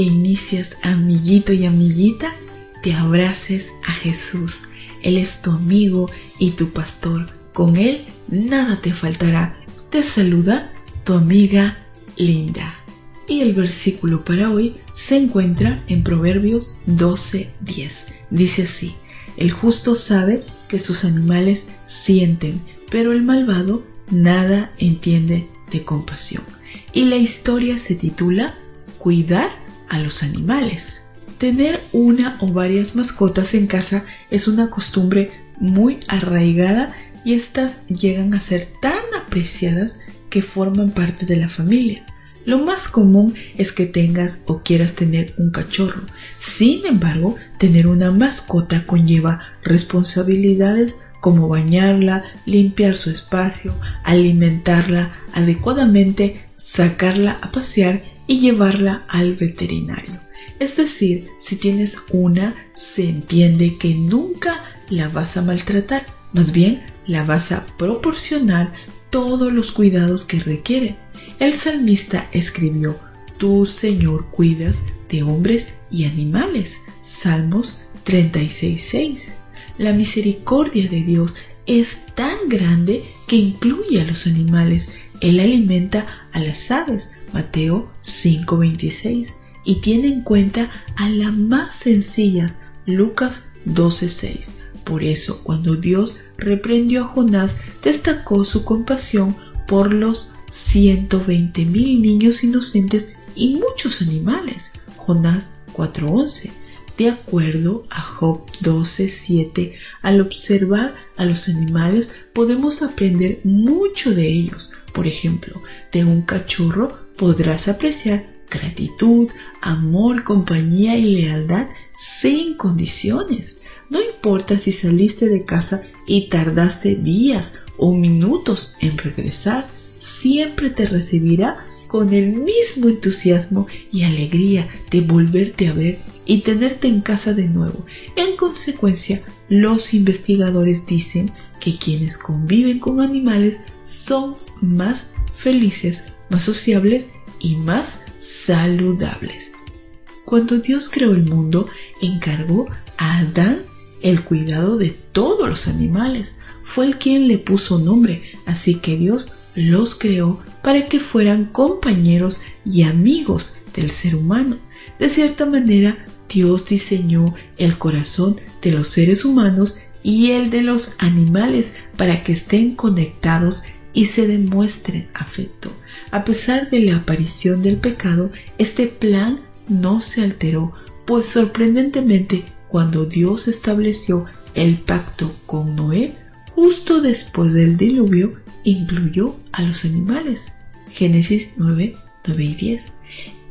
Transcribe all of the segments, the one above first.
inicias amiguito y amiguita, te abraces a Jesús. Él es tu amigo y tu pastor. Con Él nada te faltará. Te saluda tu amiga Linda. Y el versículo para hoy se encuentra en Proverbios 12:10. Dice así, el justo sabe que sus animales sienten, pero el malvado nada entiende de compasión. Y la historia se titula Cuidar a los animales. Tener una o varias mascotas en casa es una costumbre muy arraigada y estas llegan a ser tan apreciadas que forman parte de la familia. Lo más común es que tengas o quieras tener un cachorro. Sin embargo, tener una mascota conlleva responsabilidades como bañarla, limpiar su espacio, alimentarla adecuadamente, sacarla a pasear y llevarla al veterinario. Es decir, si tienes una, se entiende que nunca la vas a maltratar, más bien la vas a proporcionar todos los cuidados que requiere. El salmista escribió, Tú, Señor, cuidas de hombres y animales. Salmos 36.6. La misericordia de Dios es tan grande que incluye a los animales. Él alimenta a las aves, Mateo 5:26, y tiene en cuenta a las más sencillas, Lucas 12:6. Por eso, cuando Dios reprendió a Jonás, destacó su compasión por los 120 mil niños inocentes y muchos animales. Jonás 4:11. De acuerdo a Job 12:7, al observar a los animales podemos aprender mucho de ellos. Por ejemplo, de un cachorro podrás apreciar gratitud, amor, compañía y lealtad sin condiciones. No importa si saliste de casa y tardaste días o minutos en regresar, siempre te recibirá con el mismo entusiasmo y alegría de volverte a ver y tenerte en casa de nuevo. En consecuencia, los investigadores dicen que quienes conviven con animales son más felices más sociables y más saludables. Cuando Dios creó el mundo, encargó a Adán el cuidado de todos los animales. Fue el quien le puso nombre, así que Dios los creó para que fueran compañeros y amigos del ser humano. De cierta manera, Dios diseñó el corazón de los seres humanos y el de los animales para que estén conectados y se demuestren afecto. A pesar de la aparición del pecado, este plan no se alteró, pues sorprendentemente cuando Dios estableció el pacto con Noé, justo después del diluvio, incluyó a los animales. Génesis 9, 9 y 10.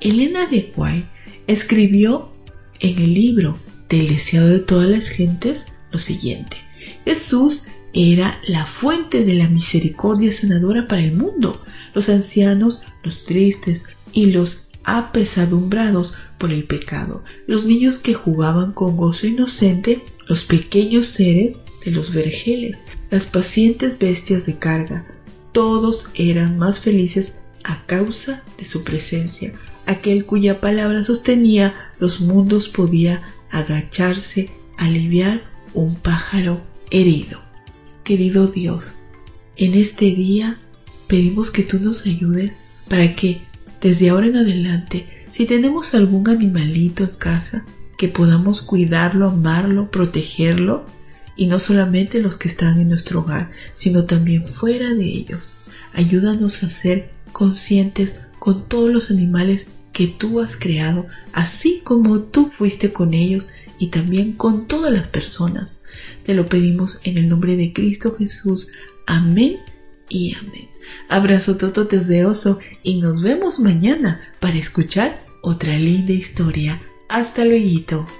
Elena de White escribió en el libro del deseado de todas las gentes lo siguiente. Jesús era la fuente de la misericordia sanadora para el mundo. Los ancianos, los tristes y los apesadumbrados por el pecado, los niños que jugaban con gozo inocente, los pequeños seres de los vergeles, las pacientes bestias de carga, todos eran más felices a causa de su presencia. Aquel cuya palabra sostenía los mundos podía agacharse, aliviar un pájaro herido. Querido Dios, en este día pedimos que tú nos ayudes para que desde ahora en adelante, si tenemos algún animalito en casa, que podamos cuidarlo, amarlo, protegerlo, y no solamente los que están en nuestro hogar, sino también fuera de ellos. Ayúdanos a ser conscientes con todos los animales que tú has creado, así como tú fuiste con ellos y también con todas las personas. Te lo pedimos en el nombre de Cristo Jesús. Amén y amén. Abrazo desde oso y nos vemos mañana para escuchar otra linda historia. Hasta luego.